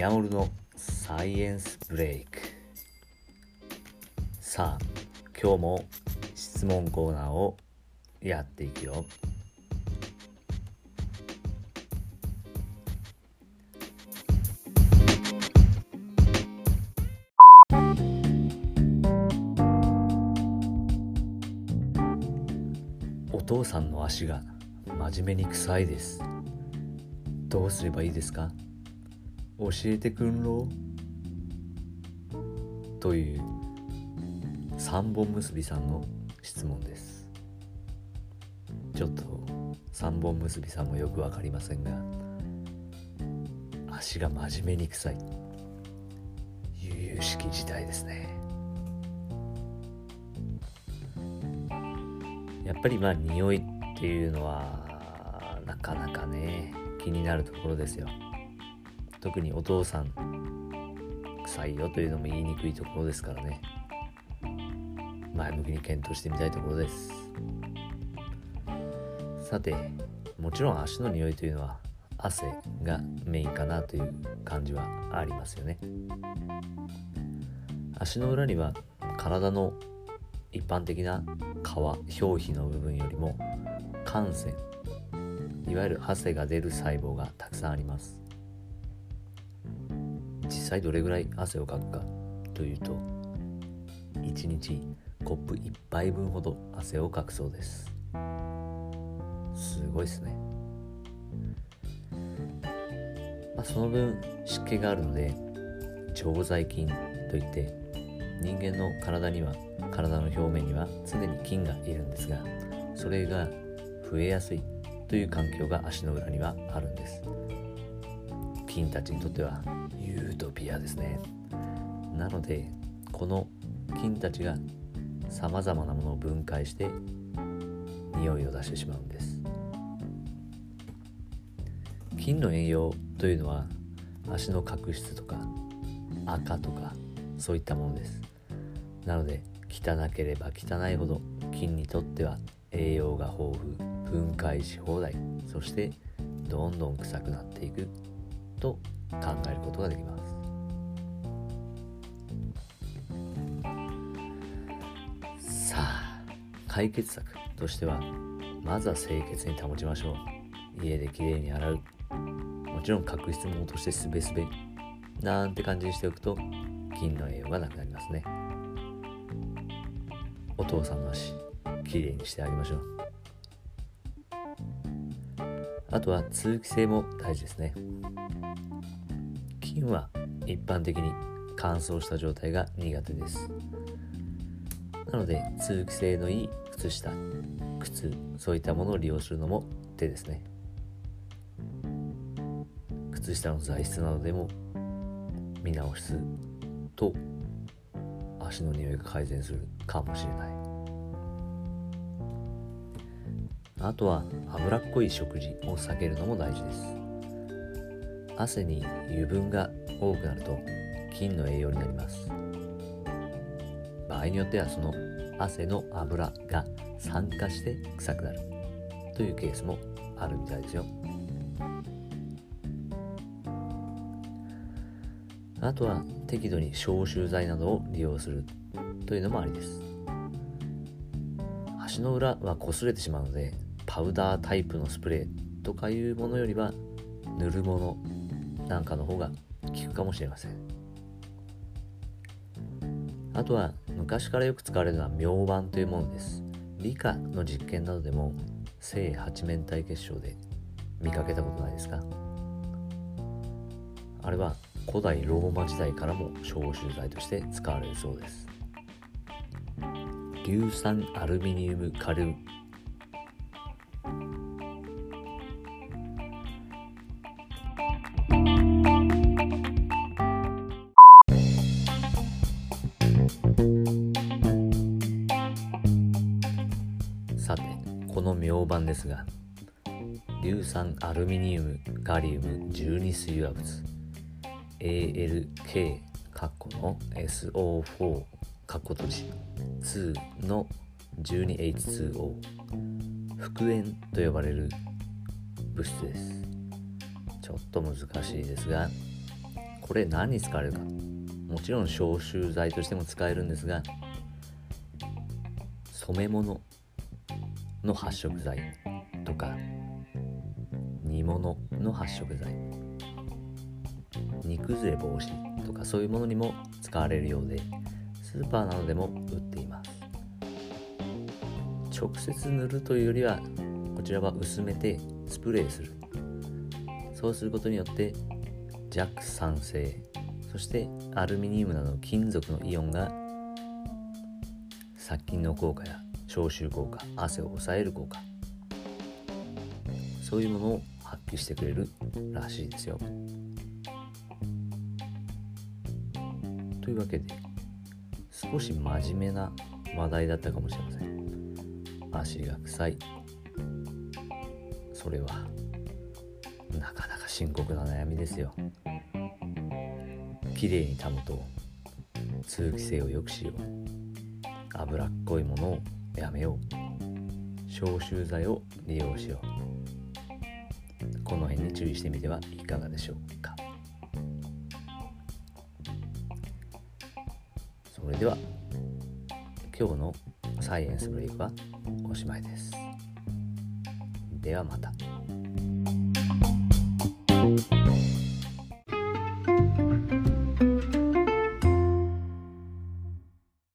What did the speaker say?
ヤモルのサイエンスブレイク。さあ今日も質問コーナーをやっていくよ。お父さんの足が真面目に臭いです。どうすればいいですか？教えてくんろという三本結びさんの質問です。ちょっと三本結びさんもよく分かりませんが足が真面目に臭い。悠々しき事態ですね。やっぱりまあ匂いっていうのはなかなかね気になるところですよ。特にお父さん臭いよというのも言いにくいところですからね。前向きに検討してみたいところです。さてもちろん足の匂いというのは汗がメインかなという感じはありますよね。足の裏には体の一般的な皮表皮の部分よりも汗腺いわゆる汗が出る細胞がたくさんあります。実際どれぐらい汗をかくかというと1日コップ1杯分ほど汗をかくそうです。すごいですね、まあ、その分湿気があるので常在菌といって人間の体には体の表面には常に菌がいるんですがそれが増えやすいという環境が足の裏にはあるんです。菌たちにとってはユートピアですね。なのでこの菌たちがさまざまなものを分解して匂いを出してしまうんです。菌の栄養というのは足の角質とか赤とかそういったものです。なので汚ければ汚いほど菌にとっては栄養が豊富分解し放題そしてどんどん臭くなっていく。と考えることができます。さあ解決策としてはまずは清潔に保ちましょう。家できれいに洗う。もちろん角質も落としてすべすべ。なんて感じにしておくと菌の栄養がなくなりますね。お父さんの足きれいにしてあげましょう。あとは通気性も大事ですね。菌は一般的に乾燥した状態が苦手です。なので通気性のいい靴下靴そういったものを利用するのも手ですね。靴下の材質などでも見直すと足の匂いが改善するかもしれない。あとは脂っこい食事を避けるのも大事です。汗に油分が多くなると菌の栄養になります。場合によってはその汗の油が酸化して臭くなるというケースもあるみたいですよ。あとは適度に消臭剤などを利用するというのもありです。足の裏は擦れてしまうのでパウダータイプのスプレーとかいうものよりは塗るものなんかの方が効くかもしれません。あとは昔からよく使われるのは明板というものです。理科の実験などでも正八面体結晶で見かけたことないですか？あれは古代ローマ時代からも消臭剤として使われるそうです。硫酸アルミニウムカル明板ですが硫酸アルミニウムガリウム12水和物 ALK カッコの SO4 カッコ閉じ2の 12H2O 復縁と呼ばれる物質です。ちょっと難しいですがこれ何に使われるか。もちろん消臭剤としても使えるんですが染め物の発色剤とか煮物の発色剤。煮崩れ防止とかそういうものにも使われるようでスーパーなどでも売っています。直接塗るというよりはこちらは薄めてスプレーする。そうすることによって弱酸性そしてアルミニウムなどの金属のイオンが殺菌の効果や消臭効果汗を抑える効果そういうものを発揮してくれるらしいですよ。というわけで少し真面目な話題だったかもしれません。足が臭いそれはなかなか深刻な悩みですよ。きれいに保とう通気性を良くしよう脂っこいものをやめよう。消臭剤を利用しよう。この辺に注意してみてはいかがでしょうか。それでは今日のサイエンスブレイクはおしまいです。ではまた。